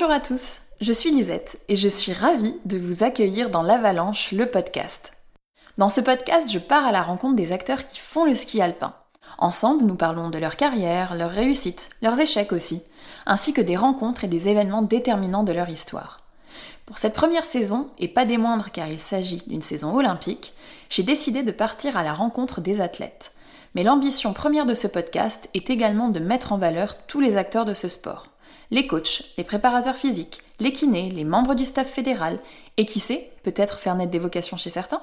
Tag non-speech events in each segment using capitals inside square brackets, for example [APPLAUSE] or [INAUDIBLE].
Bonjour à tous, je suis Lisette et je suis ravie de vous accueillir dans l'Avalanche, le podcast. Dans ce podcast, je pars à la rencontre des acteurs qui font le ski alpin. Ensemble, nous parlons de leur carrière, leurs réussites, leurs échecs aussi, ainsi que des rencontres et des événements déterminants de leur histoire. Pour cette première saison, et pas des moindres car il s'agit d'une saison olympique, j'ai décidé de partir à la rencontre des athlètes. Mais l'ambition première de ce podcast est également de mettre en valeur tous les acteurs de ce sport. Les coachs, les préparateurs physiques, les kinés, les membres du staff fédéral, et qui sait, peut-être faire naître des vocations chez certains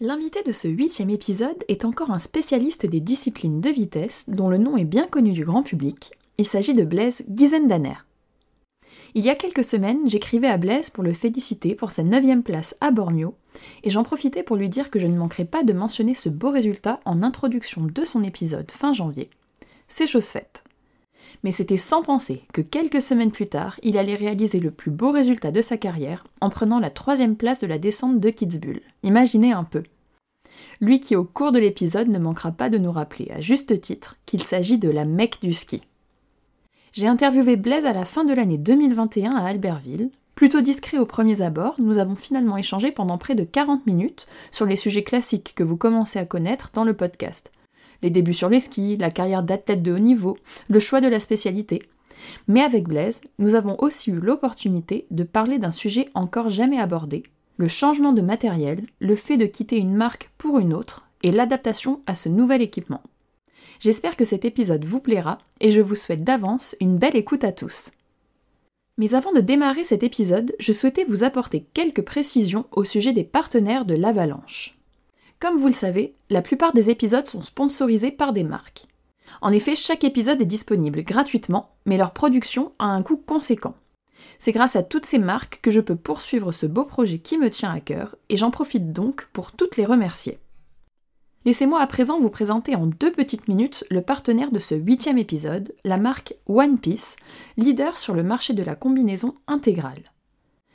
L'invité de ce huitième épisode est encore un spécialiste des disciplines de vitesse dont le nom est bien connu du grand public. Il s'agit de Blaise Gizendaner. Il y a quelques semaines, j'écrivais à Blaise pour le féliciter pour sa neuvième place à Bormio, et j'en profitais pour lui dire que je ne manquerai pas de mentionner ce beau résultat en introduction de son épisode fin janvier. C'est chose faite. Mais c'était sans penser que quelques semaines plus tard, il allait réaliser le plus beau résultat de sa carrière en prenant la troisième place de la descente de Kitzbühel. Imaginez un peu. Lui qui au cours de l'épisode ne manquera pas de nous rappeler à juste titre qu'il s'agit de la Mecque du ski. J'ai interviewé Blaise à la fin de l'année 2021 à Albertville. Plutôt discret aux premiers abords, nous avons finalement échangé pendant près de 40 minutes sur les sujets classiques que vous commencez à connaître dans le podcast les débuts sur les skis, la carrière d'athlète de haut niveau, le choix de la spécialité. Mais avec Blaise, nous avons aussi eu l'opportunité de parler d'un sujet encore jamais abordé, le changement de matériel, le fait de quitter une marque pour une autre et l'adaptation à ce nouvel équipement. J'espère que cet épisode vous plaira et je vous souhaite d'avance une belle écoute à tous. Mais avant de démarrer cet épisode, je souhaitais vous apporter quelques précisions au sujet des partenaires de l'avalanche. Comme vous le savez, la plupart des épisodes sont sponsorisés par des marques. En effet, chaque épisode est disponible gratuitement, mais leur production a un coût conséquent. C'est grâce à toutes ces marques que je peux poursuivre ce beau projet qui me tient à cœur, et j'en profite donc pour toutes les remercier. Laissez-moi à présent vous présenter en deux petites minutes le partenaire de ce huitième épisode, la marque One Piece, leader sur le marché de la combinaison intégrale.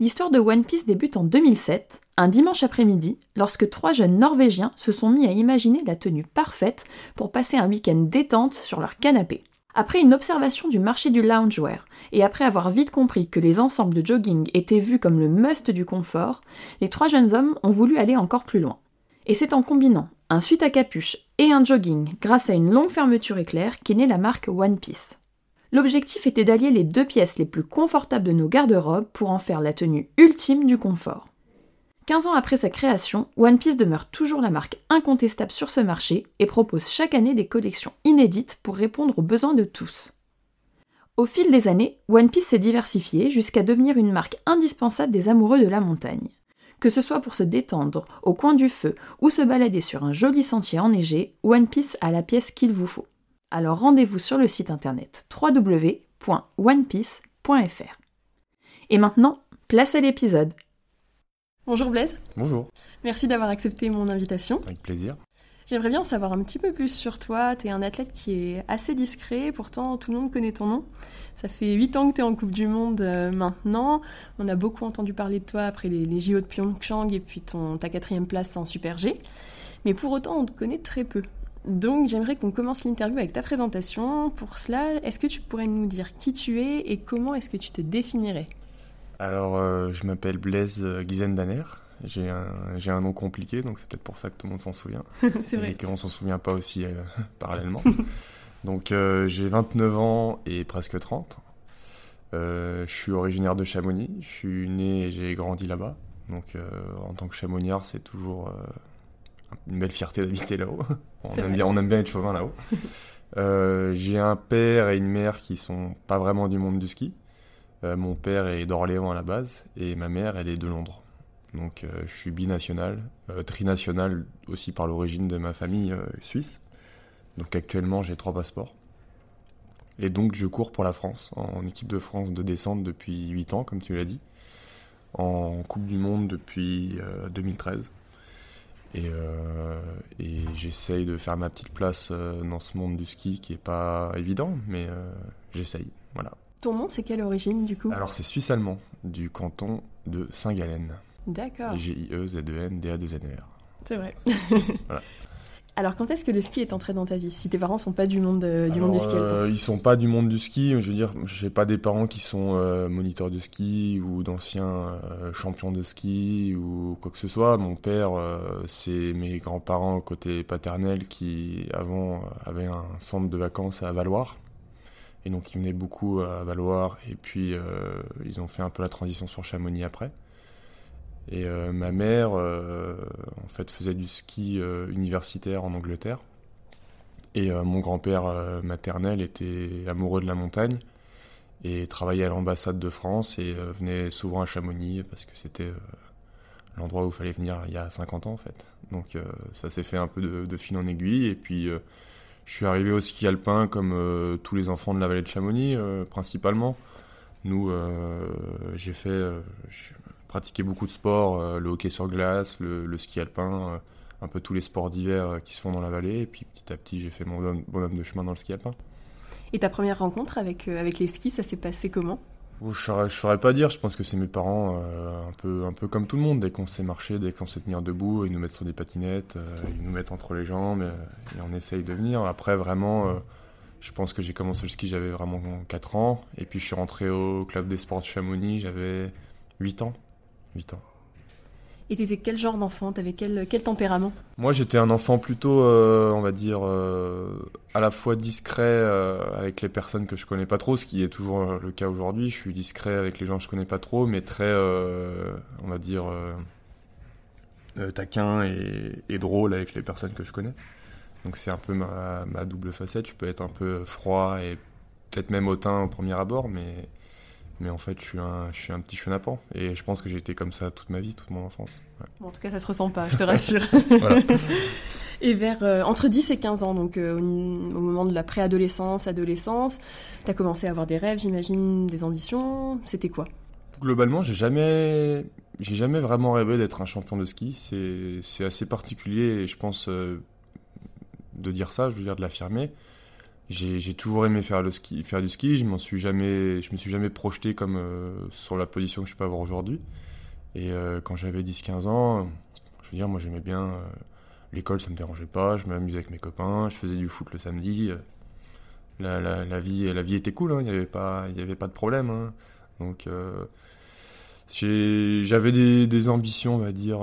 L'histoire de One Piece débute en 2007, un dimanche après-midi, lorsque trois jeunes Norvégiens se sont mis à imaginer la tenue parfaite pour passer un week-end détente sur leur canapé. Après une observation du marché du loungewear, et après avoir vite compris que les ensembles de jogging étaient vus comme le must du confort, les trois jeunes hommes ont voulu aller encore plus loin. Et c'est en combinant un suite à capuche et un jogging grâce à une longue fermeture éclair qu'est née la marque One Piece. L'objectif était d'allier les deux pièces les plus confortables de nos garde-robes pour en faire la tenue ultime du confort. 15 ans après sa création, One Piece demeure toujours la marque incontestable sur ce marché et propose chaque année des collections inédites pour répondre aux besoins de tous. Au fil des années, One Piece s'est diversifié jusqu'à devenir une marque indispensable des amoureux de la montagne. Que ce soit pour se détendre au coin du feu ou se balader sur un joli sentier enneigé, One Piece a la pièce qu'il vous faut alors rendez-vous sur le site internet www.onepiece.fr. Et maintenant, place à l'épisode. Bonjour Blaise. Bonjour. Merci d'avoir accepté mon invitation. Avec plaisir. J'aimerais bien en savoir un petit peu plus sur toi. Tu es un athlète qui est assez discret, pourtant tout le monde connaît ton nom. Ça fait 8 ans que tu es en Coupe du Monde euh, maintenant. On a beaucoup entendu parler de toi après les, les JO de Pyeongchang et puis ton, ta quatrième place en Super G. Mais pour autant, on te connaît très peu. Donc j'aimerais qu'on commence l'interview avec ta présentation. Pour cela, est-ce que tu pourrais nous dire qui tu es et comment est-ce que tu te définirais? Alors euh, je m'appelle Blaise Gizendaner. J'ai un, j'ai un nom compliqué, donc c'est peut-être pour ça que tout le monde s'en souvient. [LAUGHS] c'est vrai. Et qu'on s'en souvient pas aussi euh, [LAUGHS] parallèlement. donc euh, j'ai 29 ans et presque 30. je suis originaire de Chamonix. Je suis né et j'ai grandi là-bas. Donc en tant que chamoniard, c'est toujours une belle fierté d'habiter là-haut. On, aime bien, on aime bien être chauvin là-haut. [LAUGHS] Euh, j'ai un père et une mère qui sont pas vraiment du monde du ski. Euh, mon père est d'Orléans à la base et ma mère, elle est de Londres. Donc euh, je suis binational, trinational aussi par l'origine de ma famille suisse. Donc actuellement j'ai trois passeports. Et donc je cours pour la France, en équipe de France de descente depuis 8 ans, comme tu l'as dit. En Coupe du Monde depuis 2013. Euh, et, j'essaye de faire ma petite place euh, dans ce monde du ski qui est pas évident, mais euh, j'essaye. Voilà. Ton nom, c'est quelle origine du coup? Alors c'est suisse-allemand, du canton de Saint-Gallen. D'accord. G-I-E-Z-E-N-D-A-2-N-E-R. C'est vrai. voilà. [LAUGHS] Alors quand est-ce que le ski est entré dans ta vie Si tes parents sont pas du monde du monde du ski euh, Ils sont pas du monde du ski. Je veux dire, j'ai pas des parents qui sont euh, moniteurs de ski ou d'anciens euh, champions de ski ou quoi que ce soit. Mon père, c'est mes grands-parents côté paternel qui avant avaient un centre de vacances à Valoir. Et donc ils venaient beaucoup à Valoir et puis ils ont fait un peu la transition sur Chamonix après. Et euh, ma mère, euh, en fait, faisait du ski euh, universitaire en Angleterre. Et mon grand-père maternel était amoureux de la montagne et travaillait à l'ambassade de France et venait souvent à Chamonix parce que c'était l'endroit où il fallait venir il y a 50 ans en fait. Donc ça s'est fait un peu de, de, fil en aiguille et puis je suis arrivé au ski alpin comme tous les enfants de la vallée de Chamonix principalement. Nous, j'ai fait, pratiqué beaucoup de sports, euh, le hockey sur glace, le, ski alpin, euh, un peu tous les sports d'hiver euh, qui se font dans la vallée. Et puis petit à petit, j'ai fait mon bonhomme de chemin dans le ski alpin. Et ta première rencontre avec, avec les skis, ça s'est passé comment? Je saurais, saurais pas dire, je pense que c'est mes parents, un, peu, un peu comme tout le monde. Dès qu'on sait marcher, dès qu'on sait tenir debout, ils nous mettent sur des patinettes, ils nous mettent entre les jambes et, on essaye de venir. Après, vraiment, je pense que j'ai commencé le ski, j'avais vraiment 4 ans. Et puis je suis rentré au club des sports de Chamonix, j'avais 8 ans. 8 ans. Et t'étais quel genre d'enfant? T'avais quel, quel tempérament? Moi, j'étais un enfant plutôt, euh, on va dire, euh, à la fois discret euh, avec les personnes que je connais pas trop, ce qui est toujours le cas aujourd'hui. Je suis discret avec les gens que je connais pas trop, mais très, on va dire, taquin et, et, drôle avec les personnes que je connais. Donc c'est un peu ma, ma, double facette. Je peux être un peu froid et peut-être même hautain au premier abord, mais mais en fait, je suis un, je suis un petit chenapan. Et je pense que j'ai été comme ça toute ma vie, toute mon enfance. en tout cas, ça se ressent pas, je te rassure. [LAUGHS] Et vers euh, entre 10 et 15 ans, donc euh, au, moment de la préadolescence, adolescence, tu as commencé à avoir des rêves, j'imagine, des ambitions. C'était quoi? Globalement, j'ai jamais, j'ai jamais vraiment rêvé d'être un champion de ski. C'est assez particulier et je pense euh, de dire ça, je veux dire de l'affirmer j'ai toujours aimé faire le ski, faire du ski. Je m'en suis jamais, me suis jamais projeté comme euh, sur la position que je peux avoir aujourd'hui. Et euh, quand j'avais 10-15 ans, je veux dire, moi j'aimais bien euh, l'école, ça me dérangeait pas. Je m'amusais avec mes copains, je faisais du foot le samedi. La, vie, la vie était cool. Hein. Il n'y avait pas, avait pas de problème. Hein. Donc j'avais des, des, ambitions, on va dire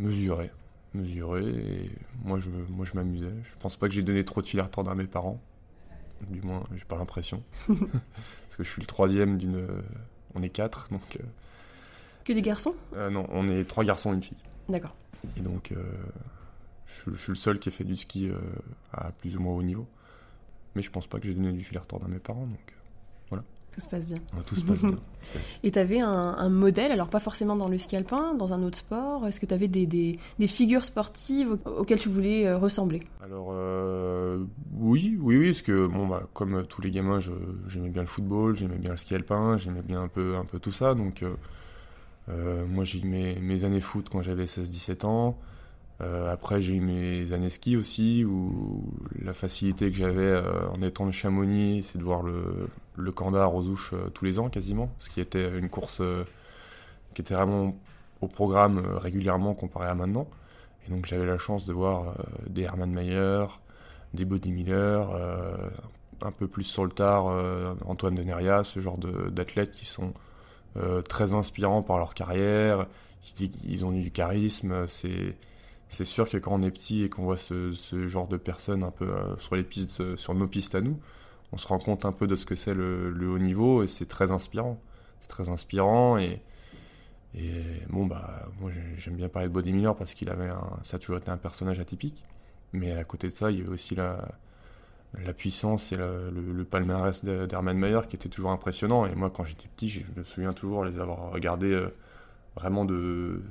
mesurées mesuré et moi je, moi je m'amusais. Je pense pas que j'ai donné trop de fil à retordre à mes parents. Du moins, j'ai pas l'impression. [LAUGHS] Parce que je suis le troisième d'une. On est quatre, donc. Euh, que des garçons? euh, Non, on est trois garçons et une fille. D'accord. Et donc, euh, je, suis le seul qui a fait du ski à plus ou moins haut niveau. Mais je pense pas que j'ai donné du fil à retordre à mes parents, donc. Tout se passe bien. tout se passe bien. [LAUGHS] Et tu avais un, modèle, alors pas forcément dans le ski alpin, dans un autre sport Est-ce que tu avais des, des, des, figures sportives auxquelles tu voulais euh, ressembler? Alors euh, oui, oui, oui, parce que bon, bah, comme tous les gamins, j'aimais bien le football, j'aimais bien le ski alpin, j'aimais bien un peu, un peu tout ça. Donc euh, moi j'ai eu mes, mes, années foot quand j'avais 16-17 ans. Euh, après, j'ai eu mes années ski aussi, où la facilité que j'avais euh, en étant de Chamonix, c'est de voir le, le Candar aux Ouches euh, tous les ans quasiment, ce qui était une course qui était vraiment au programme régulièrement comparé à maintenant. Et donc j'avais la chance de voir des Hermann Mayer, des Body Miller, un peu plus sur le tard Antoine Deneria, ce genre d'athlètes qui sont très inspirants par leur carrière, ils ont du charisme, c'est sûr que quand on est petit et qu'on voit ce, genre de personnes un peu euh, sur les pistes, euh, sur nos pistes à nous, on se rend compte un peu de ce que c'est le, haut niveau et c'est très inspirant. C'est très inspirant et, bon bah moi j'aime bien parler de Body Miller parce qu'il avait ça a toujours été un personnage atypique. Mais à côté de ça, il y avait aussi la, puissance et le, palmarès d'Hermann Mayer qui était toujours impressionnant. Et moi, quand j'étais petit, je me souviens toujours les avoir regardés euh, vraiment de,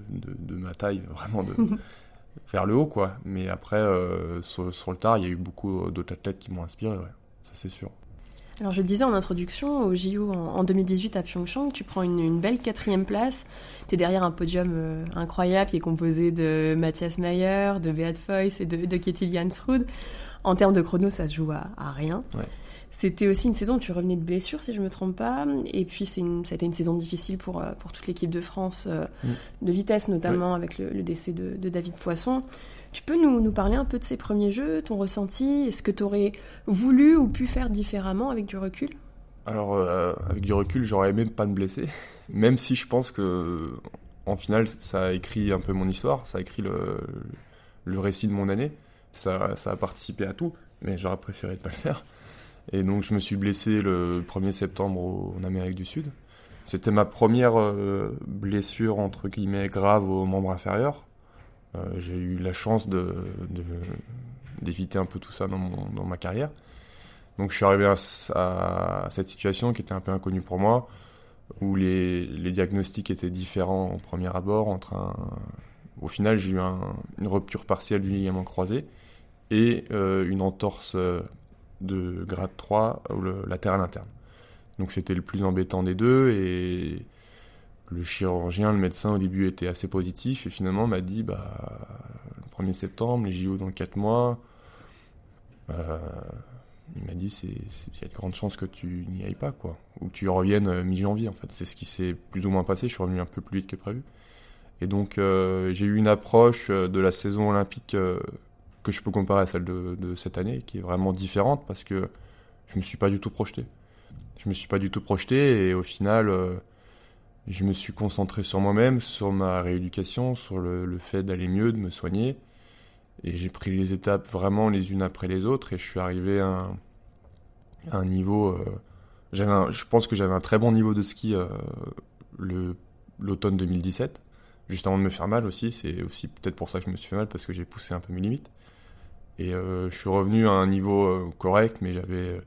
ma taille, vraiment de, [LAUGHS] vers le haut, quoi. Mais après, euh, sur, le tard, il y a eu beaucoup d'autres athlètes qui m'ont inspiré, ouais. Ça, c'est sûr. Alors, je le disais en introduction, au JO en, 2018 à Pyeongchang, tu prends une, belle quatrième place. Tu es derrière un podium euh, incroyable qui est composé de Mathias Mayer, de Beat Foyce et de, de Ketil Jansrud. En termes de chrono, ça se joue à, à rien. Ouais. C'était aussi une saison où tu revenais de blessure, si je me trompe pas. Et puis, c'est une, ça a été une saison difficile pour, pour toute l'équipe de France, euh, mm. de vitesse notamment, avec le, décès de, de, David Poisson. Tu peux nous, nous parler un peu de ces premiers jeux, ton ressenti? Est-ce que tu aurais voulu ou pu faire différemment avec du recul? Alors, euh, avec du recul, j'aurais aimé pas me blesser, [LAUGHS] même si je pense que, en final, ça a écrit un peu mon histoire, ça a écrit le, le récit de mon année, ça, ça a participé à tout, mais j'aurais préféré ne pas le faire. Et donc, je me suis blessé le 1er septembre en Amérique du Sud. C'était ma première euh, blessure, entre guillemets, grave au membre inférieur. Euh, J'ai eu la chance d'éviter un peu tout ça dans, ma carrière. Donc je suis arrivé à, cette situation qui était un peu inconnue pour moi, où les, diagnostics étaient différents au premier abord. Au final, j'ai eu un- une rupture partielle du ligament croisé et euh, une entorse de grade 3 au le- latéral interne. Donc c'était le plus embêtant des deux et le chirurgien, le médecin au début était assez positif et finalement m'a dit bah le 1er septembre, les JO dans 4 mois. Euh, il m'a dit il y a de grandes chances que tu n'y ailles pas quoi ou que tu reviennes euh, mi-janvier en fait. C'est ce qui s'est plus ou moins passé, je suis revenu un peu plus vite que prévu. Et donc euh, j'ai eu une approche de la saison olympique que je peux comparer à celle de, cette année qui est vraiment différente parce que je me suis pas du tout projeté. Je me suis pas du tout projeté et au final euh, je me suis concentré sur moi-même, sur ma rééducation, sur le, fait d'aller mieux, de me soigner. Et j'ai pris les étapes vraiment les unes après les autres et je suis arrivé à un, niveau. euh, je pense que j'avais un très bon niveau de ski euh, l'automne 2017, juste avant de me faire mal aussi. C'est aussi peut-être pour ça que je me suis fait mal parce que j'ai poussé un peu mes limites. Et euh, je suis revenu à un niveau euh, correct, mais j'avais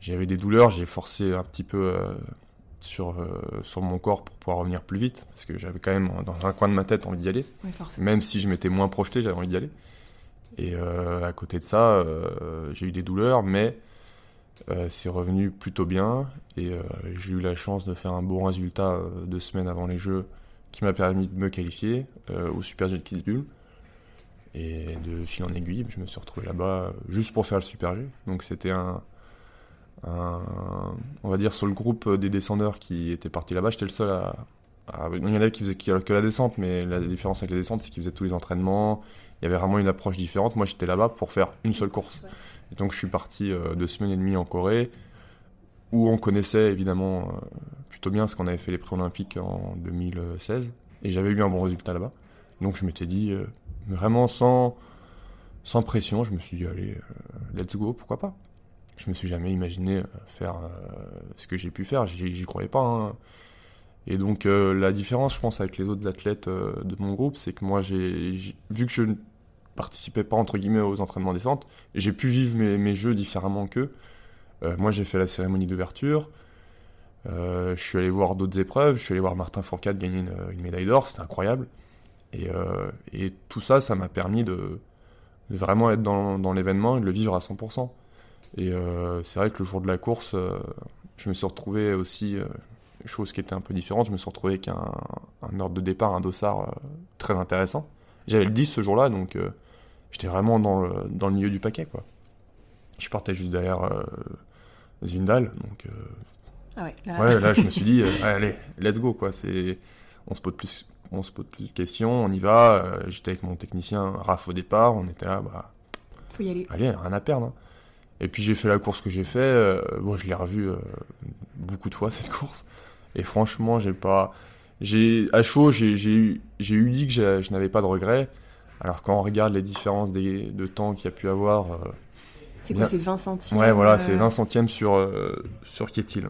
j'avais des douleurs. J'ai forcé un petit peu euh, sur, euh, sur mon corps pour pouvoir revenir plus vite parce que j'avais quand même dans un coin de ma tête envie d'y aller. Oui. Même si je m'étais moins projeté, j'avais envie d'y aller. Et euh, à côté de ça, euh, j'ai eu des douleurs, mais euh, c'est revenu plutôt bien. Et euh, j'ai eu la chance de faire un bon résultat euh, deux semaines avant les Jeux qui m'a permis de me qualifier euh, au Super G de Kitzbühel. Et de fil en aiguille, je me suis retrouvé là-bas euh, juste pour faire le Super G. Donc c'était un, On va dire sur le groupe des descendeurs qui étaient partis là-bas, j'étais le seul à, il y en avait qui faisaient que la descente, mais la différence avec la descente, c'est qu'ils faisaient tous les entraînements. Il y avait vraiment une approche différente. Moi, j'étais là-bas pour faire une seule course. Et donc, je suis parti euh, deux semaines et demie en Corée, où on connaissait évidemment euh, plutôt bien, parce qu'on avait fait les pré-olympiques en 2016, et j'avais eu un bon résultat là-bas. Donc, je m'étais dit, vraiment sans, sans pression, je me suis dit, allez, euh, let's go, pourquoi pas Je me suis jamais imaginé euh, faire euh, ce que j'ai pu faire, j'y croyais pas. hein. Et donc la différence, je pense, avec les autres athlètes de mon groupe, c'est que moi, j'ai vu que je ne participais pas entre guillemets aux entraînements descente, j'ai pu vivre mes, jeux différemment qu'eux. Moi, j'ai fait la cérémonie d'ouverture. Je suis allé voir d'autres épreuves. Je suis allé voir Martin Fourcade gagner une médaille d'or. C'était incroyable. Et, euh, et tout ça, ça m'a permis de, de vraiment être dans, dans l'événement et de le vivre à 100%. Et euh, c'est vrai que le jour de la course, euh, je me suis retrouvé aussi, chose qui était un peu différente, je me suis retrouvé avec un, un ordre de départ, un dossard très intéressant. J'avais le 10 ce jour-là, donc j'étais vraiment dans le, dans le milieu du paquet. quoi. Je partais juste derrière Zindal, donc euh, Ah ouais, là, Ouais, là, je me [LAUGHS] suis dit, allez, let's go, quoi. C'est, on se pose plus, on se pose plus de questions, on y va. Euh, J'étais avec mon technicien Raph au départ, on était là, bah, faut y aller. allez, rien à perdre. hein. Et puis j'ai fait la course que j'ai fait. euh, bon, je l'ai revue euh, beaucoup de fois [LAUGHS] cette course. Et franchement, j'ai pas, j'ai à chaud, j'ai eu, dit que je n'avais pas de regrets. Alors quand on regarde les différences des, de temps qu'il y a pu avoir, C'est quoi, c'est 20 centimes ouais, voilà, c'est 20 centièmes sur sur Kietil.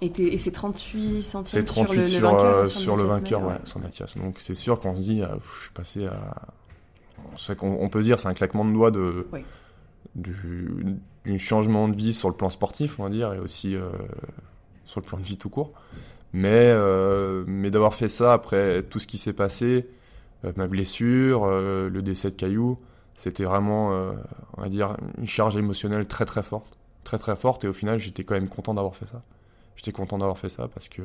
Et, et c'est 38 centimes C'est 38 sur le, vainqueur, euh, sur le Mathias vainqueur, ouais, sur Mathias. Donc c'est sûr qu'on se dit, ah, pff, je suis passé à. Qu'on on peut se dire, c'est un claquement de doigts de. Oui. Du, du changement de vie sur le plan sportif, on va dire, et aussi euh, sur le plan de vie tout court. Mais, euh, mais d'avoir fait ça après tout ce qui s'est passé, euh, ma blessure, euh, le décès de Caillou, c'était vraiment, euh, on va dire, une charge émotionnelle très très forte. Très très forte, et au final, j'étais quand même content d'avoir fait ça. J'étais content d'avoir fait ça parce que.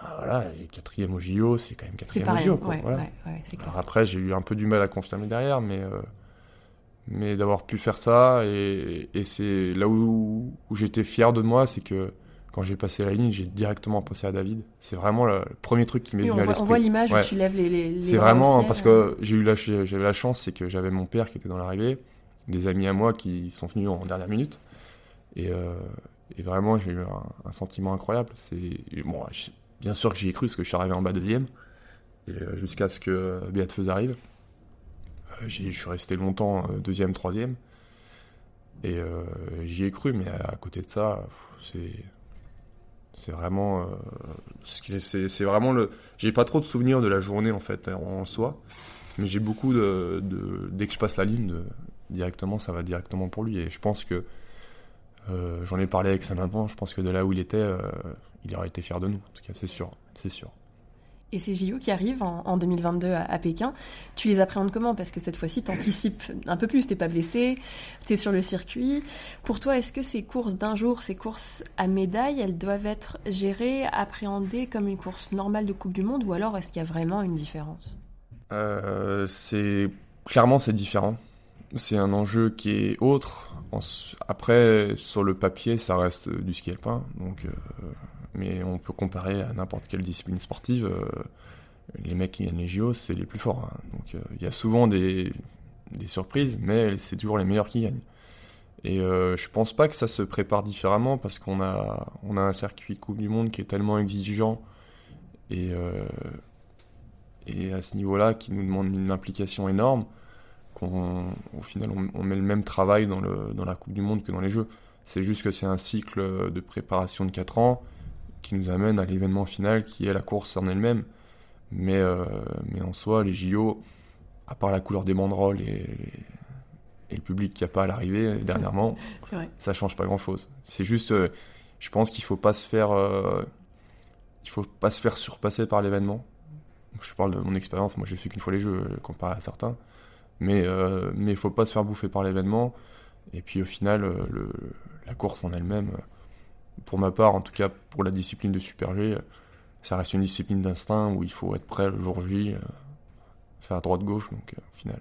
bah, voilà, et quatrième au JO, c'est quand même quatrième pas au JO. Quoi, ouais, voilà. ouais, ouais, c'est clair. Alors après, j'ai eu un peu du mal à confirmer derrière, mais, euh, mais d'avoir pu faire ça, et, et c'est là où, où j'étais fier de moi, c'est que quand j'ai passé la ligne, j'ai directement pensé à David. C'est vraiment le, premier truc qui m'est Oui, venu on, à l'esprit. on voit l'image où tu lèves les, les, les C'est vraiment ciel. parce que j'ai eu la, j'avais la chance, c'est que j'avais mon père qui était dans l'arrivée, des amis à moi qui sont venus en dernière minute, et, euh, et vraiment j'ai eu un, sentiment incroyable. C'est bon, bien sûr que j'y ai cru parce que je suis arrivé en bas deuxième, euh, jusqu'à ce que Béatefeuse arrive, Euh, je suis resté longtemps euh, deuxième, troisième, et euh, j'y ai cru, mais à, côté de ça, c'est c'est vraiment euh, c'est vraiment le j'ai pas trop de souvenirs de la journée en fait en soi. Mais j'ai beaucoup de, dès que je passe la ligne directement ça va directement pour lui. Et je pense que euh, j'en ai parlé avec sa maman je pense que de là où il était euh, il aurait été fier de nous en tout cas c'est sûr c'est sûr. Et ces JO qui arrivent en, en 2022 à, à Pékin, tu les appréhendes comment? Parce que cette fois-ci, tu anticipes un peu plus, t'es pas blessé, t'es sur le circuit. Pour toi, est-ce que ces courses d'un jour, ces courses à médaille, elles doivent être gérées, appréhendées comme une course normale de Coupe du Monde? Ou alors est-ce qu'il y a vraiment une différence? Euh, c'est clairement c'est différent. C'est un enjeu qui est autre. Après, sur le papier, ça reste du ski alpin, donc. euh, mais on peut comparer à n'importe quelle discipline sportive. euh, les mecs qui gagnent les JO, c'est les plus forts. hein. Donc euh, il y a souvent des, des surprises, mais c'est toujours les meilleurs qui gagnent. Et je pense pas que ça se prépare différemment parce qu'on a, on a un circuit Coupe du Monde qui est tellement exigeant et, et à ce niveau-là qui nous demande une implication énorme qu'on, au final, on, on met le même travail dans, le, dans la Coupe du Monde que dans les Jeux. C'est juste que c'est un cycle de préparation de 4 ans qui nous amène à l'événement final qui est la course en elle-même. Mais, euh, mais en soi, les JO, à part la couleur des banderoles et, et le public qui n'y a pas à l'arrivée [LAUGHS] dernièrement, ça change pas grand-chose. C'est juste, euh, je pense qu'il faut pas se faire, euh, il faut pas se faire surpasser par l'événement. Je parle de mon expérience, moi j'ai fait qu'une fois les jeux comparé à certains, mais euh, mais il faut pas se faire bouffer par l'événement. Et puis au final, euh, le, la course en elle-même, euh, pour ma part, en tout cas pour la discipline de Super G, euh, ça reste une discipline d'instinct où il faut être prêt le jour J, faire à droite-gauche, donc au final,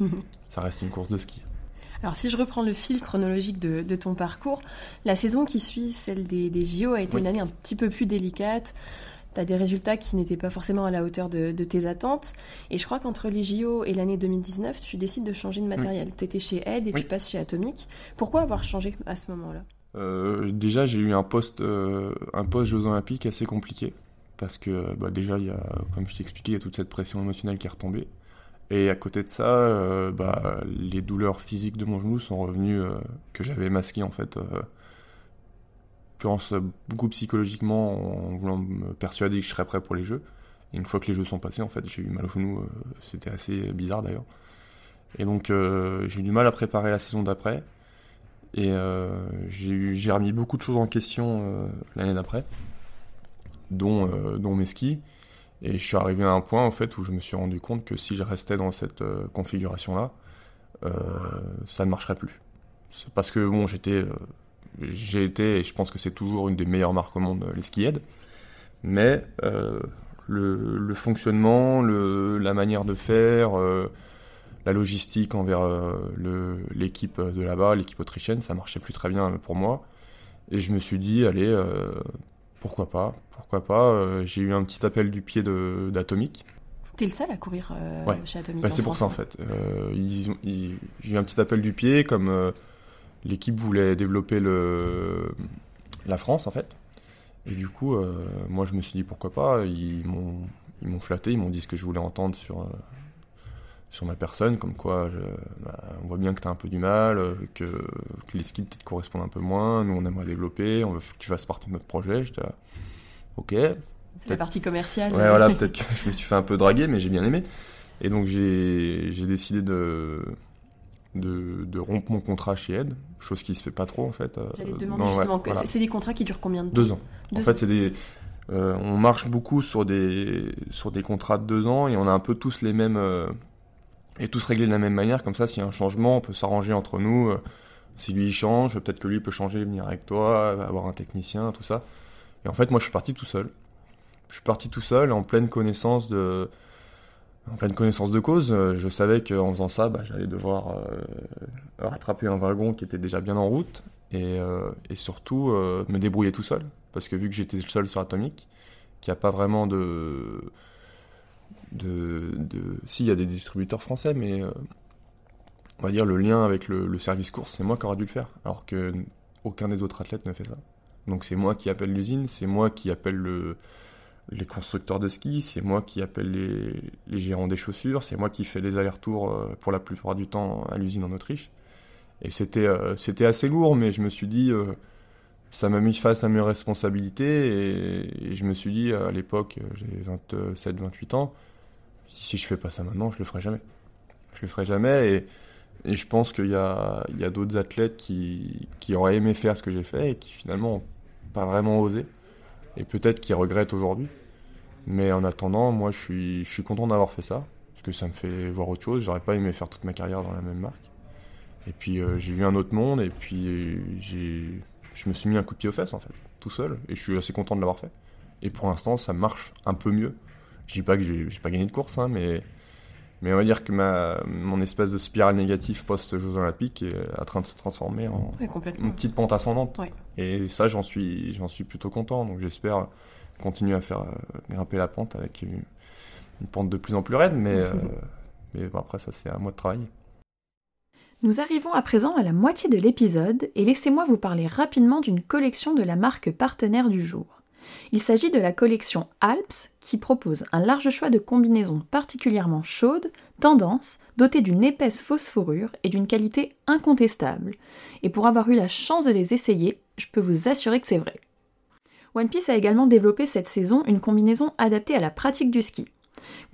[LAUGHS] ça reste une course de ski. Alors si je reprends le fil chronologique de, de ton parcours, la saison qui suit celle des, des JO a été Oui. une année un petit peu plus délicate. Tu as des résultats qui n'étaient pas forcément à la hauteur de, de tes attentes. Et je crois qu'entre les JO et l'année 2019, tu décides de changer de matériel. Tu étais chez Ed et Oui. tu passes chez Atomic. Pourquoi avoir changé à ce moment-là? Euh, déjà, j'ai eu un poste, euh, un poste Jeux Olympiques assez compliqué. Parce que bah, déjà, il y a, comme je t'ai expliqué, il y a toute cette pression émotionnelle qui est retombée. Et à côté de ça, euh, bah, les douleurs physiques de mon genou sont revenues, euh, que j'avais masquées en fait. Beaucoup psychologiquement en voulant me persuader que je serais prêt pour les Jeux. Et une fois que les Jeux sont passés, en fait, j'ai eu mal au genou. euh, C'était assez bizarre d'ailleurs. Et donc, euh, j'ai eu du mal à préparer la saison d'après. Et euh, j'ai remis beaucoup de choses en question l'année d'après, dont, dont mes skis. Et je suis arrivé à un point en fait où je me suis rendu compte que si je restais dans cette configuration-là, ça ne marcherait plus. Parce que bon, j'étais, j'ai été, et je pense que c'est toujours une des meilleures marques au monde, euh, les ski Ed. Mais euh, le, le fonctionnement, le, la manière de faire, euh, la logistique envers euh, l'équipe de là-bas, l'équipe autrichienne, ça marchait plus très bien pour moi. Et je me suis dit, allez, pourquoi pas, pourquoi pas. J'ai eu un petit appel du pied d'Atomic. T'es le seul à courir Ouais. chez Atomic Bah, c'est pour ça en France, fait. J'ai eu un petit appel du pied, comme l'équipe voulait développer le, la France en fait. Et du coup, euh, moi je me suis dit pourquoi pas? Ils m'ont ils m'ont flatté, ils m'ont dit ce que je voulais entendre sur, euh, sur ma personne, comme quoi je- bah, on voit bien que tu as un peu du mal, euh, que, que les skis peut-être correspondent un peu moins, nous on aimerait développer, on veut que tu fasses partie de notre projet. J'étais là, ok, C'est la partie commerciale. Ouais, voilà, peut-être que [LAUGHS] je me suis fait un peu draguer, mais j'ai bien aimé. Et donc j'ai j'ai décidé de, de, de rompre mon contrat chez Ed, chose qui se fait pas trop en fait. euh, J'allais te demander non, justement, voilà. c'est- des contrats qui durent combien de temps Deux ans. Deux en fait, c'est des. euh, on marche beaucoup sur des, sur des contrats de deux ans et on a un peu tous les mêmes. euh, et tous réglés de la même manière, comme ça, s'il y a un changement, on peut s'arranger entre nous. euh, si lui il change, peut-être que lui peut changer, venir avec toi, avoir un technicien, tout ça. Et en fait, moi, je suis parti tout seul. Je suis parti tout seul, en pleine connaissance de, en pleine connaissance de cause. Euh, Je savais qu'en faisant ça, bah, j'allais devoir euh, rattraper un wagon qui était déjà bien en route. et, et surtout me débrouiller tout seul. Parce que vu que j'étais seul sur Atomic, qu'il n'y a pas vraiment de. de. Si, il y a des distributeurs français, mais on va dire le lien avec le, le service course, c'est moi qui aurais dû le faire. Alors que aucun des autres athlètes ne fait ça. Donc c'est moi qui appelle l'usine, c'est moi qui appelle le, les constructeurs de ski, c'est moi qui appelle les, gérants des chaussures, c'est moi qui fais les allers-retours euh, pour la plupart du temps à l'usine en Autriche. Et c'était euh, assez lourd, mais je me suis dit, euh, ça m'a mis face à mes responsabilités, et, je me suis dit, à l'époque, j'ai 27, 28 ans, si je fais pas ça maintenant, je le ferai jamais. Je le ferai jamais, et, et je pense qu'il y a, y a d'autres athlètes qui, qui auraient aimé faire ce que j'ai fait, et qui finalement n'ont pas vraiment osé, et peut-être qui regrettent aujourd'hui. Mais en attendant, moi, je suis, je suis content d'avoir fait ça, parce que ça me fait voir autre chose. J'aurais pas aimé faire toute ma carrière dans la même marque. Et puis, euh, j'ai vu un autre monde, et puis, je me suis mis un coup de pied aux fesses, en fait, tout seul, et je suis assez content de l'avoir fait. Et pour l'instant, ça marche un peu mieux. Je dis pas que j'ai, pas gagné de course, hein, mais, mais on va dire que ma, mon espèce de spirale négative post-Jeux Olympiques est en train de se transformer en Ouais, une petite pente ascendante. Ouais. Et ça, j'en suis, j'en suis plutôt content. Donc j'espère continuer à faire euh, grimper la pente avec une, une pente de plus en plus raide. Mais, euh, [LAUGHS] mais bon, après, ça, c'est à moi de travailler. Nous arrivons à présent à la moitié de l'épisode et laissez-moi vous parler rapidement d'une collection de la marque partenaire du jour. Il s'agit de la collection Alps qui propose un large choix de combinaisons particulièrement chaudes, tendance, dotées d'une épaisse fausse fourrure et d'une qualité incontestable. Et pour avoir eu la chance de les essayer, je peux vous assurer que c'est vrai. One Piece a également développé cette saison une combinaison adaptée à la pratique du ski.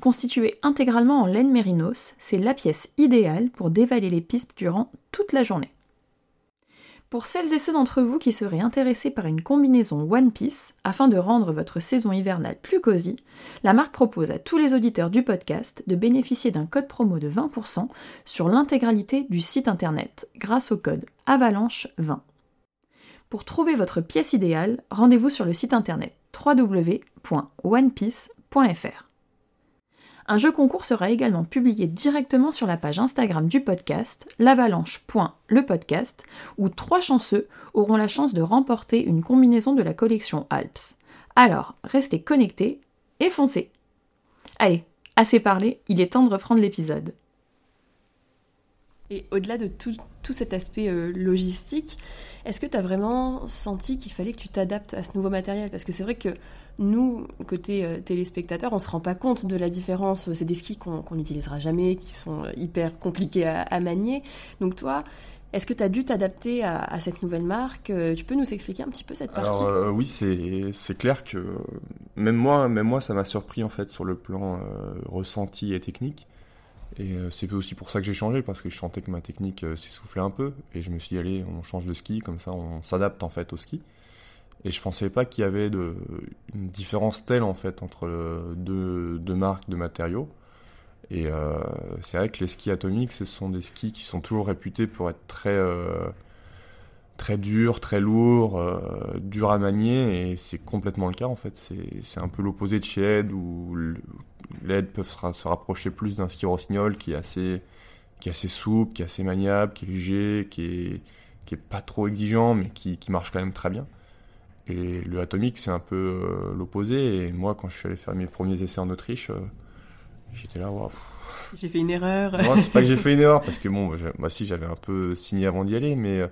Constituée intégralement en laine mérinos, c'est la pièce idéale pour dévaler les pistes durant toute la journée. Pour celles et ceux d'entre vous qui seraient intéressés par une combinaison One Piece, afin de rendre votre saison hivernale plus cosy, la marque propose à tous les auditeurs du podcast de bénéficier d'un code promo de 20% sur l'intégralité du site internet grâce au code Avalanche20. Pour trouver votre pièce idéale, rendez-vous sur le site internet www.onepiece.fr. Un jeu concours sera également publié directement sur la page Instagram du podcast, l'avalanche.lepodcast, où trois chanceux auront la chance de remporter une combinaison de la collection Alps. Alors, restez connectés et foncez Allez, assez parlé, il est temps de reprendre l'épisode. Et au-delà de tout, tout cet aspect euh, logistique, est-ce que tu as vraiment senti qu'il fallait que tu t'adaptes à ce nouveau matériel? Parce que c'est vrai que nous, côté euh, téléspectateurs, on se rend pas compte de la différence. C'est des skis qu'on qu'on n'utilisera jamais, qui sont euh, hyper compliqués à, à manier. Donc toi, est-ce que tu as dû t'adapter à, à cette nouvelle marque? Euh, Tu peux nous expliquer un petit peu cette partie? Alors euh, oui, c'est c'est clair que même moi, même moi, ça m'a surpris en fait sur le plan ressenti et technique. Et euh, c'est aussi pour ça que j'ai changé parce que je sentais que ma technique euh, s'essoufflait un peu et je me suis dit allez, on change de ski comme ça, on s'adapte en fait au ski. Et je pensais pas qu'il y avait une différence telle en fait entre euh, deux, deux marques de matériaux. Et c'est vrai que les skis atomiques, ce sont des skis qui sont toujours réputés pour être très euh, très durs, très lourds, euh, durs à manier, et c'est complètement le cas en fait. C'est un peu l'opposé de chez Ed où le- les Ed peuvent se, ra- se rapprocher plus d'un ski rossignol qui est assez qui est assez souple, qui est assez maniable, qui est léger, qui est qui est pas trop exigeant, mais qui, qui marche quand même très bien. Et le atomique, c'est un peu euh, l'opposé. Et moi, quand je suis allé faire mes premiers essais en Autriche, euh, j'étais là, waouh. J'ai fait une erreur. Non, c'est pas que j'ai [LAUGHS] fait une erreur, parce que bon, moi si j'avais un peu signé avant d'y aller, mais,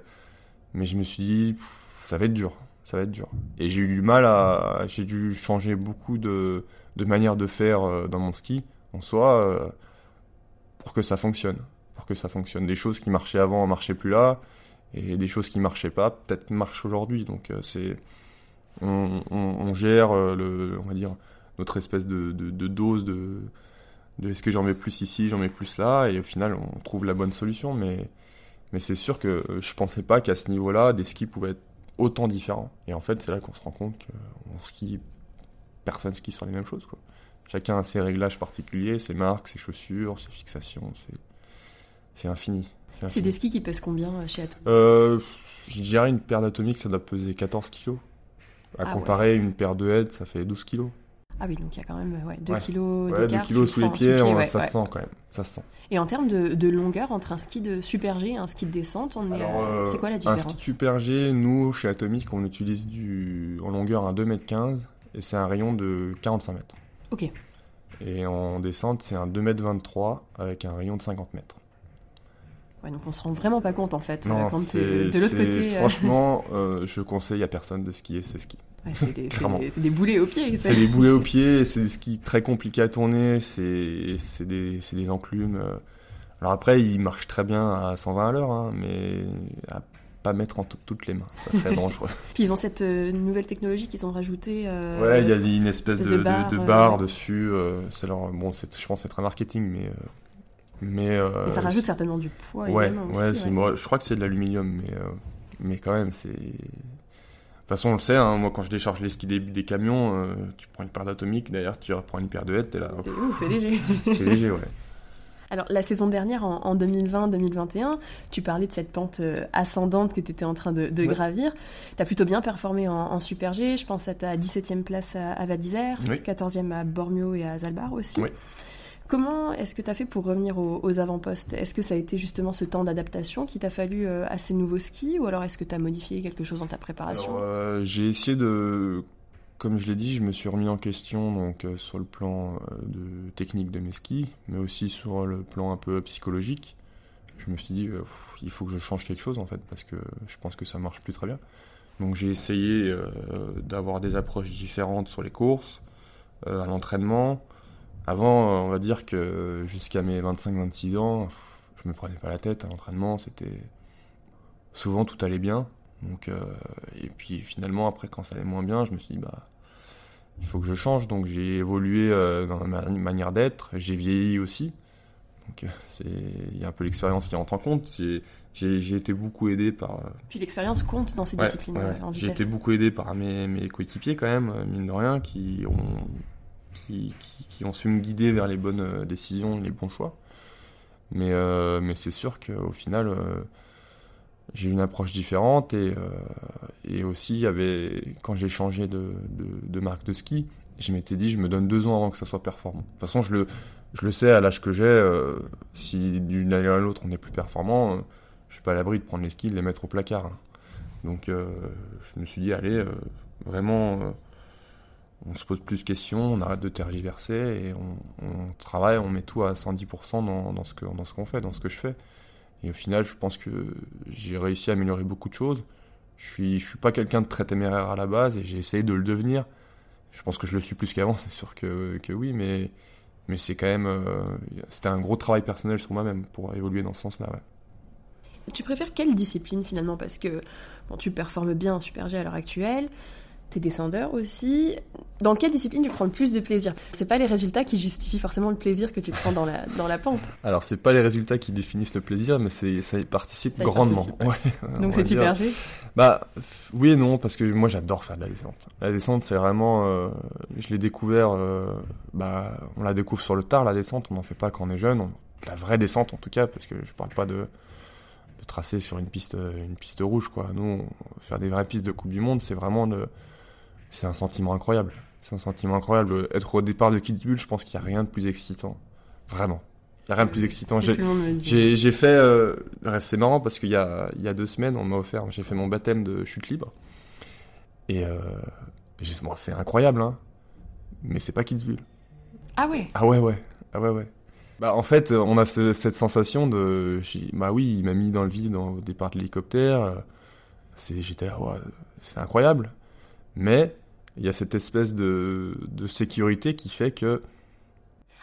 mais je me suis dit, ça va être dur, ça va être dur. Et j'ai eu du mal à, j'ai dû changer beaucoup de, de manières de faire euh, dans mon ski, en soi, euh, pour que ça fonctionne, pour que ça fonctionne. Des choses qui marchaient avant marchaient plus là, et des choses qui marchaient pas, peut-être marchent aujourd'hui. Donc euh, c'est, on, gère le, on va dire, notre espèce de, de, de dose de, de est-ce que j'en mets plus ici, j'en mets plus là, et au final on trouve la bonne solution. Mais, mais c'est sûr que euh, je pensais pas qu'à ce niveau-là, des skis pouvaient être autant différents. Et en fait, c'est là qu'on se rend compte qu'on skie, personne skie sur les mêmes choses. Quoi. Chacun a ses réglages particuliers, ses marques, ses chaussures, ses fixations, c'est, infini. C'est des skis qui pèsent combien euh, chez Atom? Euh, je dirais une paire d'atomiques, ça doit peser 14 kilos. À Ah comparer une paire de head, ça fait 12 kilos. Ah oui, donc il y a quand même ouais, 2 Ouais. kilos Ouais, 2 d'écart. kilos sous les pieds, on- ouais, ça ouais. se sent quand même. Ça se sent. Et en termes de, de longueur entre un ski de super G et un ski de descente, on euh, c'est quoi la Un différence ski super G, nous, chez Atomic, on utilise du... en longueur un 2m15 et c'est un rayon de 45 mètres. Ok. Et en descente, c'est un 2m23 avec un rayon de 50 mètres. Ouais, donc on se rend vraiment pas compte en fait euh, Non, quand de l'autre côté. euh, Franchement, [LAUGHS] euh, je conseille à personne de skier ces skis. Ouais, c'est des, boulets aux pieds. C'est des boulets aux pieds, c'est des skis très compliqués à tourner, c'est des, enclumes. euh. Alors après, ils marchent très bien à 120 à l'heure, hein, mais à pas mettre en toutes les mains, ça serait [LAUGHS] dangereux. Puis ils ont cette euh, nouvelle technologie qu'ils ont rajoutée. euh, Ouais, il y a une espèce, espèce de, de barre, de, de barre ouais. dessus. c'est leur, bon, je pense que c'est très marketing, mais. mais, Mais ça rajoute certainement du poids. Ouais, ouais, aussi, moi, je crois que c'est de l'aluminium, mais, mais quand même, c'est. De toute façon, on le sait, hein, moi quand je décharge les skis des, des camions, euh, tu prends une paire d'atomique, d'ailleurs tu reprends une paire de head, t'es là. C'est ouf, c'est léger. [LAUGHS] C'est léger, ouais. Alors, la saison dernière, en, en 2020-2021, tu parlais de cette pente euh, ascendante que tu étais en train de, de Ouais. gravir. Tu as plutôt bien performé en, en Super G. Je pense à ta 17e place à, à Val d'Isère, Oui. 14e à Bormio et à Zalbar aussi. Oui. Comment est-ce que tu as fait pour revenir aux, avant-postes? Est-ce que ça a été justement ce temps d'adaptation qui t'a fallu euh, à ces nouveaux skis ou alors est-ce que tu as modifié quelque chose dans ta préparation? Euh, j'ai essayé de, comme je l'ai dit, je me suis remis en question donc euh, sur le plan de technique de mes skis, mais aussi sur le plan un peu psychologique. Je me suis dit, il faut que je change quelque chose en fait, parce que je pense que ça marche plus très bien. Donc j'ai essayé d'avoir des approches différentes sur les courses, à l'entraînement. Avant, euh, on va dire que jusqu'à mes 25-26 ans, je me prenais pas la tête à l'entraînement, c'était souvent tout allait bien. Donc, euh, et puis finalement, après, quand ça allait moins bien, je me suis dit, bah, il faut que je change. Donc, j'ai évolué euh, dans ma manière d'être. J'ai vieilli aussi. Donc, il y a un peu l'expérience qui rentre en compte. J'ai, été beaucoup aidé par. Puis l'expérience compte dans ces ouais, disciplines ouais, j'ai été beaucoup aidé par mes, mes coéquipiers quand même, mine de rien, qui ont, qui, ont su me guider vers les bonnes euh, décisions, les bons choix. Mais, euh, mais c'est sûr qu'au final, euh, j'ai une approche différente et, et aussi, avait, quand j'ai changé de, de, marque de ski, je m'étais dit, je me donne deux ans avant que ça soit performant. De toute façon, je le, je le sais à l'âge que j'ai, si d'une année à l'autre on est plus performant, je suis pas à l'abri de prendre les skis de les mettre au placard. hein. Donc je me suis dit, allez, vraiment, on se pose plus de questions, on arrête de tergiverser et on, travaille, on met tout à 110% dans, dans ce qu'on fait, dans ce que je fais. Et au final, je pense que j'ai réussi à améliorer beaucoup de choses. Je suis, suis pas quelqu'un de très téméraire à la base et j'ai essayé de le devenir. Je pense que je le suis plus qu'avant, [LAUGHS] c'est sûr que, oui, mais, c'est quand même. euh, C'était un gros travail personnel sur moi-même pour évoluer dans ce sens-là. Tu préfères quelle discipline finalement? Parce que tu performes bien en Super G à l'heure actuelle, t'es descendeur aussi. Dans quelle discipline tu prends le plus de plaisir? C'est pas les résultats qui justifient forcément le plaisir que tu prends dans la, dans la pente. [LAUGHS] Alors, c'est pas les résultats qui définissent le plaisir, mais c'est, ça y participe Ça y grandement. participe, ouais. Ouais, on Donc c'est. Super G. Bah, oui et non, parce que moi j'adore faire de la descente. La descente, c'est vraiment. euh, je l'ai découvert. euh, bah, on la découvre sur le tard, la descente. On n'en fait pas quand on est jeune. On- la vraie descente, en tout cas, parce que je parle pas de, de tracer sur une piste, euh, une piste rouge, quoi. Nous, faire des vraies pistes de Coupe du Monde, c'est vraiment. de- c'est un sentiment incroyable. C'est un sentiment incroyable. Être au départ de Kitzbühel, je pense qu'il n'y a rien de plus excitant. Vraiment. Il n'y a rien de plus excitant. J'ai- fait. euh, c'est marrant parce qu'il y a, il y a deux semaines, on m'a offert. J'ai fait mon baptême de chute libre. Et euh, bon, c'est incroyable, hein. Mais c'est pas Kitzbühel. Ah ouais Ah ouais, ouais. Ah ouais, ouais. Bah, en fait, euh, on a ce- cette sensation de. Bah oui, il m'a mis dans le vide dans- au départ de l'hélicoptère. J'étais là, ouais, c'est incroyable. Mais il y a cette espèce de, de sécurité qui fait que.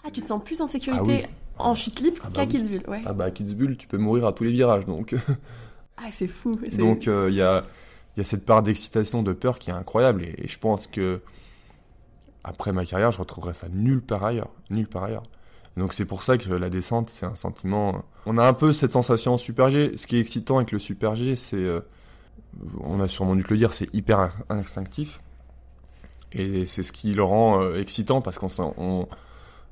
Ah, tu te sens plus en sécurité Ah oui. en chute libre Ah bah qu'à. Kitzbühel, ouais. Ah bah, à Kitzbühel, tu peux mourir à tous les virages. Donc. [LAUGHS] Ah, c'est fou. Donc euh, il y, a, y a cette part d'excitation, de peur qui est incroyable et, et je pense que après ma carrière, je retrouverai ça nulle part ailleurs, nulle part ailleurs. Donc c'est pour ça que la descente, c'est un sentiment. On a un peu cette sensation en Super G. Ce qui est excitant avec le Super G, c'est, euh, on a sûrement dû te le dire, c'est hyper in- instinctif et c'est ce qui le rend euh, excitant parce qu'on s'en- on,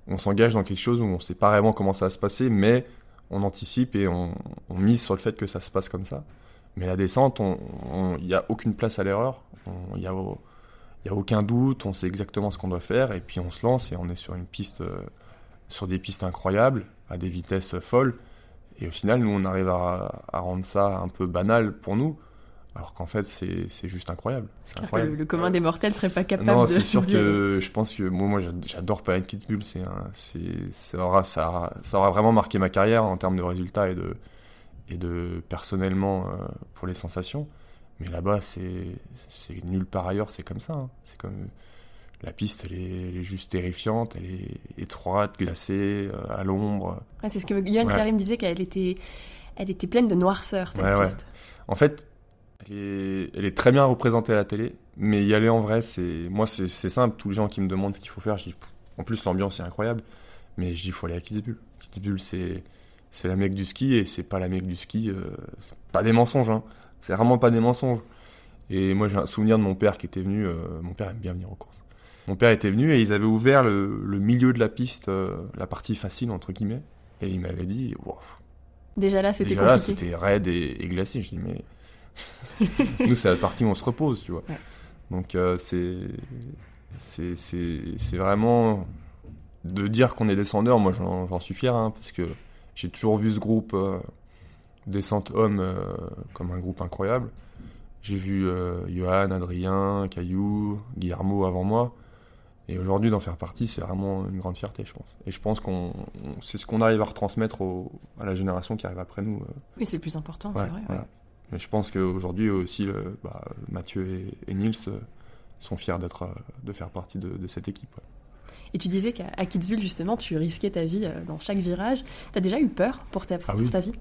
on s'engage dans quelque chose où on sait pas vraiment comment ça va se passer, mais on anticipe et on, mise sur le fait que ça se passe comme ça. Mais la descente, il n'y a aucune place à l'erreur. Il n'y a aucun doute, on sait exactement ce qu'on doit faire, et puis on se lance et on est sur une piste, euh, sur des pistes incroyables, à des vitesses folles. Et au final, nous, on arrive à rendre ça un peu banal pour nous, alors qu'en fait, c'est juste incroyable. Incroyable. Le, le, commun des mortels serait pas capable non, de. c'est sûr que je pense que moi, moi j'adore Planet Kitzbühel. C'est ça aura, ça, aura, ça aura vraiment marqué ma carrière en termes de résultats et de, et de personnellement euh, pour les sensations. Mais là-bas, c'est nulle part ailleurs, c'est comme ça. Hein. C'est comme la piste, elle est, elle est, juste terrifiante, elle est étroite, glacée, euh, à l'ombre. Ouais, c'est ce que Yann ouais. Karim disait qu'elle était, elle était pleine de noirceur cette ouais, piste. En fait, est, elle est, très bien représentée à la télé, mais y aller en vrai, c'est moi c'est simple. Tous les gens qui me demandent ce qu'il faut faire, je dis. En plus, l'ambiance est incroyable, mais je dis il faut aller à Kitzbühel. Kitzbühel, c'est c'est la mecque du ski et c'est pas la mecque du ski. Euh, pas des mensonges, hein. C'est vraiment pas des mensonges. Et moi, j'ai un souvenir de mon père qui était venu. Euh, mon père aime bien venir aux courses. Mon père était venu et ils avaient ouvert le, le milieu de la piste, euh, la partie facile entre guillemets, et il m'avait dit. Wow. Déjà là, c'était compliqué. là, c'était raide et, et, glacé. Je dis mais nous, c'est la partie où on se repose, tu vois. Ouais. Donc euh, c'est c'est vraiment de dire qu'on est descendeur. Moi, j'en suis fier hein, parce que j'ai toujours vu ce groupe euh, Descente Homme euh, comme un groupe incroyable. J'ai vu euh, Johan, Adrien, Caillou, Guillermo avant moi. Et aujourd'hui, d'en faire partie, c'est vraiment une grande fierté, je pense. Et je pense qu'on, c'est ce qu'on arrive à retransmettre au, à la génération qui arrive après nous. Oui, c'est le plus important, ouais, c'est vrai. Voilà. Mais je pense qu'aujourd'hui aussi, le, bah, Mathieu et, et Nils sont fiers d'être, de faire partie de, de cette équipe. Ouais. Et tu disais qu'à Kitzbühel, justement, tu risquais ta vie dans chaque virage. T'as déjà eu peur pour ta, ah pour oui. ta vie?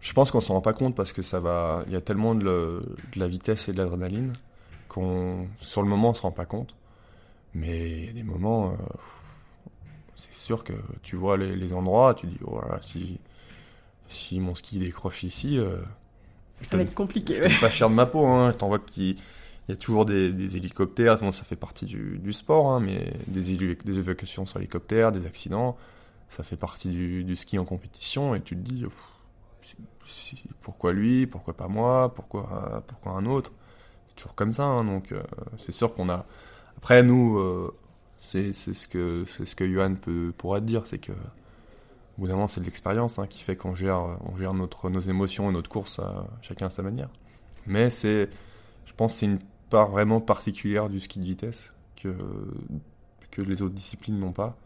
Je pense qu'on s'en rend pas compte parce que ça va. Il y a tellement de, le, de la vitesse et de l'adrénaline qu'on, sur le moment, on se rend pas compte. Mais il y a des moments, euh, c'est sûr que tu vois les, les, endroits, tu dis, voilà, si, si mon ski décroche ici, euh, ça va être compliqué. Je ouais. pas cher de ma peau, hein. T'en vois qu'il il y a toujours des, des hélicoptères, bon, ça fait partie du, du sport, hein, mais des, des, évacuations sur hélicoptère, des accidents, ça fait partie du, du ski en compétition, et tu te dis, pff, pourquoi lui, pourquoi pas moi, pourquoi, pourquoi un autre? C'est toujours comme ça, hein, donc euh, c'est sûr qu'on a... Après, nous, euh, c'est ce que c'est ce que Johan peut, pourra te dire, c'est que au bout d'un moment, c'est de l'expérience hein, qui fait qu'on gère, on gère notre, nos émotions et notre course à, chacun à sa manière. Mais c'est, je pense, c'est une part vraiment particulière du ski de vitesse que, que les autres disciplines n'ont pas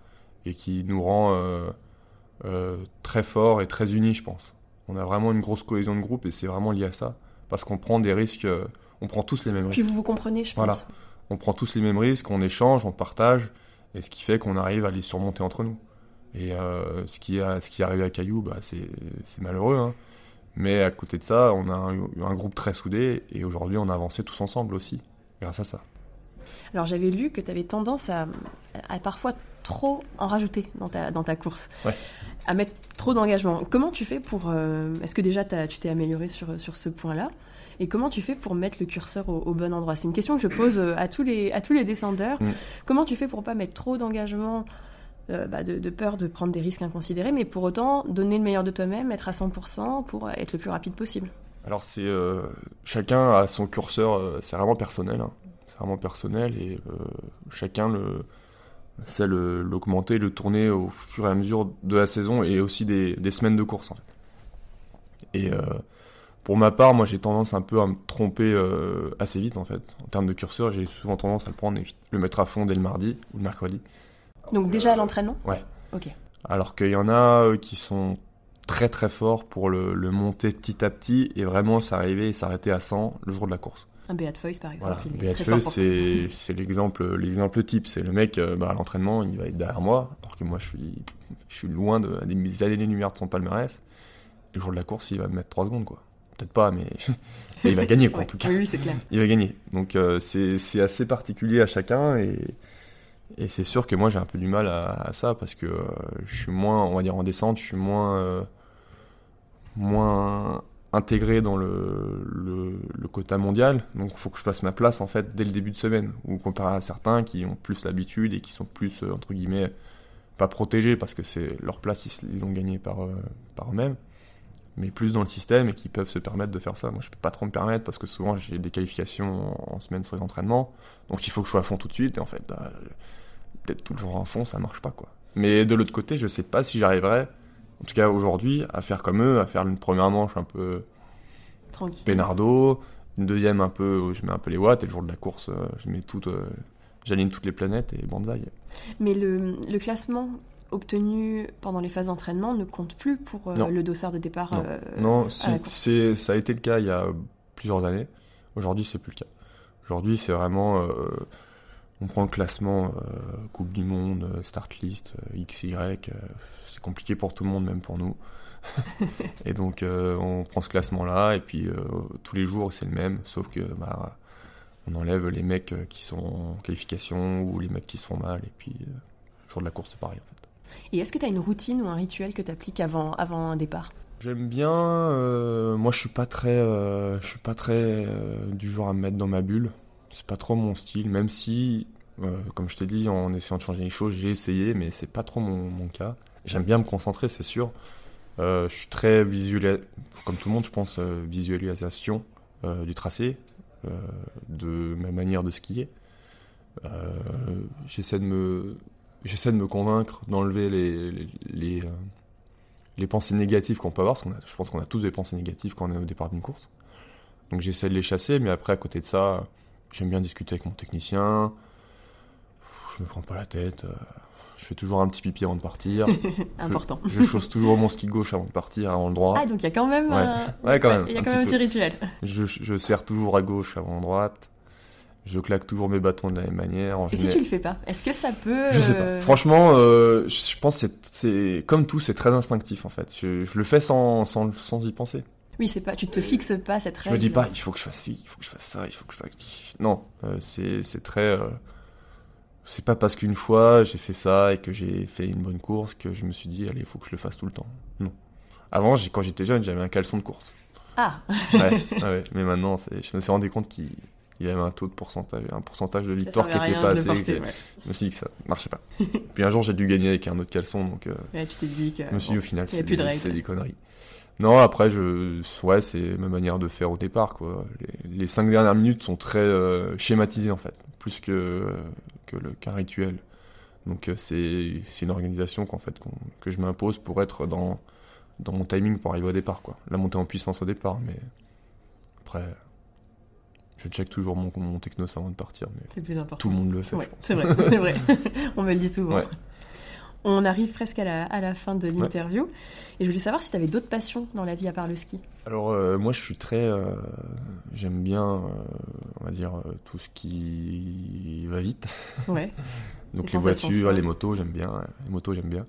et qui nous rend euh, euh, très forts et très unis, je pense. On a vraiment une grosse cohésion de groupe et c'est vraiment lié à ça parce qu'on prend des risques, on prend tous les mêmes risques. Puis vous vous comprenez, je voilà. pense. On prend tous les mêmes risques, on échange, on partage et ce qui fait qu'on arrive à les surmonter entre nous. Et euh, ce, qui a, ce qui est arrivé à Caillou, bah, c'est malheureux. Hein. Mais à côté de ça, on a un, un groupe très soudé et aujourd'hui, on a avancé tous ensemble aussi, grâce à ça. Alors j'avais lu que tu avais tendance à, à, parfois trop en rajouter dans ta, dans ta course, ouais. à mettre trop d'engagement. Comment tu fais pour... Euh, Est-ce que déjà tu t'es amélioré sur, sur ce point-là? Et comment tu fais pour mettre le curseur au, au bon endroit? C'est une question que je pose à tous les, à tous les descendeurs. Mm. Comment tu fais pour pas mettre trop d'engagement euh, bah de, peur de prendre des risques inconsidérés, mais pour autant donner le meilleur de toi-même, être à 100% pour être le plus rapide possible. Alors c'est euh, chacun a son curseur, euh, c'est vraiment personnel, hein. c'est vraiment personnel et chacun le sait l'augmenter, le, le, tourner au fur et à mesure de la saison et aussi des, des semaines de course en fait. Et pour ma part, moi j'ai tendance un peu à me tromper assez vite en fait. En termes de curseur, j'ai souvent tendance à le prendre et le mettre à fond dès le mardi ou le mercredi. Donc déjà à l'entraînement Ouais. Ok. Alors qu'il y en a euh, qui sont très très forts pour le, le monter petit à petit et vraiment s'arriver et s'arrêter à 100 le jour de la course. Un Beat par exemple. Voilà. C'est [LAUGHS] c'est l'exemple l'exemple type. C'est le mec euh, bah, à l'entraînement, il va être derrière moi, alors que moi je suis je suis loin de des années-lumière de son palmarès. Le jour de la course, il va me mettre 3 secondes quoi. Peut-être pas, mais [LAUGHS] il va gagner quoi ouais. en tout cas. Oui, oui c'est clair. Il va gagner. Donc euh, c'est assez particulier à chacun et et c'est sûr que moi j'ai un peu du mal à, ça parce que euh, je suis moins, on va dire en descente, je suis moins, euh, moins intégré dans le, le, quota mondial. Donc il faut que je fasse ma place en fait dès le début de semaine. Ou comparé à certains qui ont plus l'habitude et qui sont plus euh, entre guillemets pas protégés parce que c'est leur place ils l'ont gagné par, par eux-mêmes. Mais plus dans le système et qui peuvent se permettre de faire ça. Moi, je peux pas trop me permettre parce que souvent j'ai des qualifications en semaine sur les entraînements, donc il faut que je sois à fond tout de suite. Et en fait, bah, d'être toujours à fond, ça marche pas quoi. Mais de l'autre côté, je sais pas si j'arriverai, en tout cas aujourd'hui, à faire comme eux, à faire une première manche un peu Tranquille. Pénardo, une deuxième un peu où je mets un peu les watts et le jour de la course, euh, je mets tout, euh, j'aligne toutes les planètes et banzai. Mais le, le classement obtenu pendant les phases d'entraînement ne compte plus pour euh, le dossard de départ. Non. euh, Non, si, ça a été le cas il y a plusieurs années. Aujourd'hui, c'est plus le cas. Aujourd'hui, c'est vraiment, euh, on prend le classement Coupe du Monde, Start List, XY. c'est compliqué pour tout le monde, même pour nous. [LAUGHS] et donc, on prend ce classement-là, et puis tous les jours, c'est le même, sauf que bah, on enlève les mecs qui sont en qualification ou les mecs qui se font mal, et puis le jour de la course, c'est pareil en fait. Et est-ce que tu as une routine ou un rituel que tu appliques avant, avant un départ? J'aime bien. euh, moi, je suis pas très, euh, je suis pas très euh, du genre à me mettre dans ma bulle. C'est pas trop mon style, même si, comme je t'ai dit, en essayant de changer les choses, j'ai essayé, mais c'est pas trop mon, mon cas. J'aime bien me concentrer, c'est sûr. Je suis très visuel, comme tout le monde, je pense, visualisation du tracé, de ma manière de skier. J'essaie de me, j'essaie de me convaincre d'enlever les, les, les, euh, les pensées négatives qu'on peut avoir, parce qu'on a, je pense qu'on a tous des pensées négatives quand on est au départ d'une course. Donc j'essaie de les chasser, mais après, à côté de ça, j'aime bien discuter avec mon technicien. Je me prends pas la tête. euh, Je fais toujours un petit pipi avant de partir. [LAUGHS] Important. Je chausse toujours mon ski gauche avant de partir, avant le droit. Ah, donc il y a quand même, Ouais. un... Ouais, quand même, y a quand petit même un peu. petit rituel. Je, je serre toujours à gauche avant droite. Je claque toujours mes bâtons de la même manière. En Et si tu le fais pas, est-ce que ça peut. Je sais euh, pas. Franchement, euh, je pense que c'est- comme tout, c'est très instinctif en fait. Je, je le fais sans, sans, sans y penser. Oui, c'est pas. Tu te fixes pas cette Je règle. me dis pas, il faut que je fasse ci, il faut que je fasse ça, il faut que je fasse. Non, euh, c'est c'est très. euh, c'est pas parce qu'une fois j'ai fait ça et que j'ai fait une bonne course que je me suis dit, allez, il faut que je le fasse tout le temps. Non. Avant, quand j'étais jeune, j'avais un caleçon de course. Ah, Ouais, [LAUGHS] ouais, mais maintenant, je me suis rendu compte qu'il il y avait un taux de pourcentage, un pourcentage de victoire qui servait à était rien pas de assez. porter, ouais. Je me suis dit que ça marchait pas. Puis un jour, j'ai dû gagner avec un autre caleçon, donc euh, Ouais, tu t'es dit que. je me suis dit bon, au final, c'est de des, des conneries. Non, après, je, ouais, c'est ma manière de faire au départ, quoi. Les, les cinq dernières minutes sont très euh, schématisées, en fait, plus que, que le, qu'un rituel. Donc, euh, c'est, c'est une organisation qu'en fait, qu'on- que je m'impose pour être dans, dans mon timing pour arriver au départ, quoi. La montée en puissance au départ, mais après, je check toujours mon, mon technos avant de partir, mais plus important. tout le monde le fait. Ouais, c'est vrai, [LAUGHS] c'est vrai. On me le dit souvent. Ouais. On arrive presque à la, à la fin de l'interview. Et je voulais savoir si tu avais d'autres passions dans la vie à part le ski. Alors euh, moi je suis très, euh, j'aime bien, euh, on va dire tout ce qui va vite. [LAUGHS] Ouais. Donc Les voitures, les motos, j'aime bien. Les motos, j'aime bien.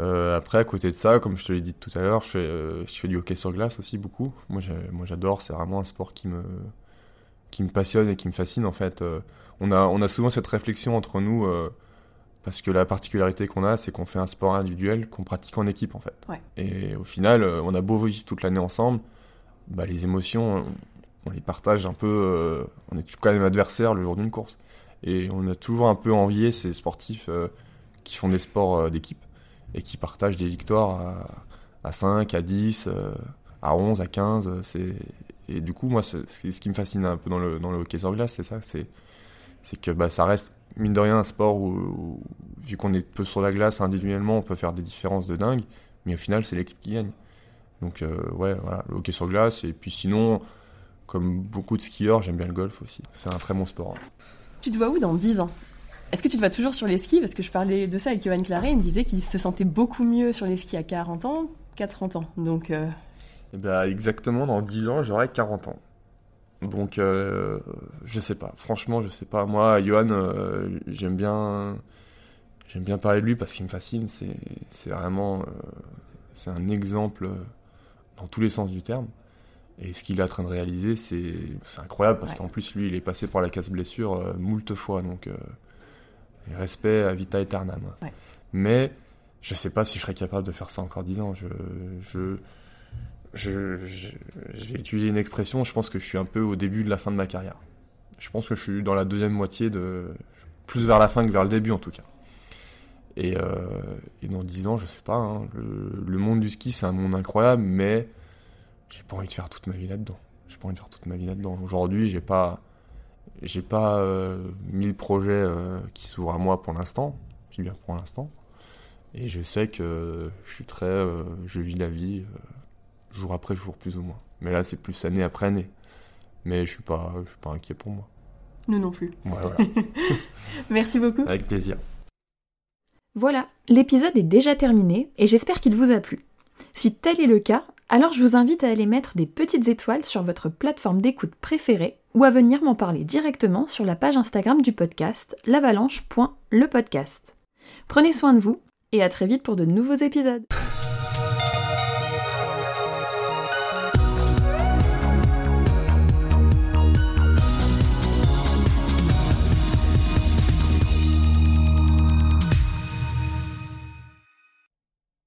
Euh, après, à côté de ça, comme je te l'ai dit tout à l'heure, je fais, euh, je fais du hockey sur glace aussi beaucoup. Moi, j'adore. C'est vraiment un sport qui me, qui me passionne et qui me fascine en fait. Euh, on a, on a souvent cette réflexion entre nous euh, parce que la particularité qu'on a, c'est qu'on fait un sport individuel qu'on pratique en équipe en fait. Ouais. Et au final, euh, on a beau vivre toute l'année ensemble, bah, les émotions, on, on les partage un peu. euh, on est quand même adversaires le jour d'une course. Et on a toujours un peu envié ces sportifs qui font des sports d'équipe et qui partagent des victoires à, à 5, à 10, euh, à 11, à 15. euh, C'est... Et du coup, moi, ce qui me fascine un peu dans le, dans le hockey sur glace, c'est ça. C'est, que bah, ça reste, mine de rien, un sport où, vu qu'on est peu sur la glace individuellement, on peut faire des différences de dingue. Mais au final, c'est l'équipe qui gagne. Donc, euh, ouais, voilà, le hockey sur glace. Et puis sinon, comme beaucoup de skieurs, j'aime bien le golf aussi. C'est un très bon sport. hein. Tu te vois où dans 10 ans? Est-ce que tu te vois toujours sur les skis? Parce que je parlais de ça avec Johan Claret, il me disait qu'il se sentait beaucoup mieux sur les skis à 40 ans qu'à 30 ans. Donc, euh, Eh ben, exactement, dans 10 ans, j'aurai 40 ans. Donc, euh, je sais pas. Franchement, je sais pas. Moi, Johan, euh, j'aime bien, j'aime bien parler de lui parce qu'il me fascine. C'est, vraiment, euh, c'est un exemple dans tous les sens du terme. Et ce qu'il est en train de réaliser, c'est, incroyable parce Ouais. qu'en plus, lui, il est passé par la casse-blessure euh, moult fois. Donc, et respect à Vita Aeternam. Ouais. Mais, je sais pas si je serais capable de faire ça encore 10 ans. Je, je, je, vais utiliser une expression, je pense que je suis un peu au début de la fin de ma carrière. Je pense que je suis dans la deuxième moitié de... Plus vers la fin que vers le début en tout cas. Et, et, dans 10 ans, je sais pas, hein, le, monde du ski, c'est un monde incroyable, mais j'ai pas envie de faire toute ma vie là-dedans. J'ai pas envie de faire toute ma vie là-dedans. Aujourd'hui, j'ai pas, j'ai pas euh, mille projets euh, qui s'ouvrent à moi pour l'instant. Je bien pour l'instant. Et je sais que je suis très, euh, je vis la vie jour après jour plus ou moins. Mais là, c'est plus année après année. Mais je suis pas, je suis pas inquiet pour moi. Nous non plus. voilà. [LAUGHS] Merci beaucoup. Avec plaisir. Voilà, l'épisode est déjà terminé et j'espère qu'il vous a plu. Si tel est le cas, alors je vous invite à aller mettre des petites étoiles sur votre plateforme d'écoute préférée ou à venir m'en parler directement sur la page Instagram du podcast l'avalanche.lepodcast. Prenez soin de vous et à très vite pour de nouveaux épisodes.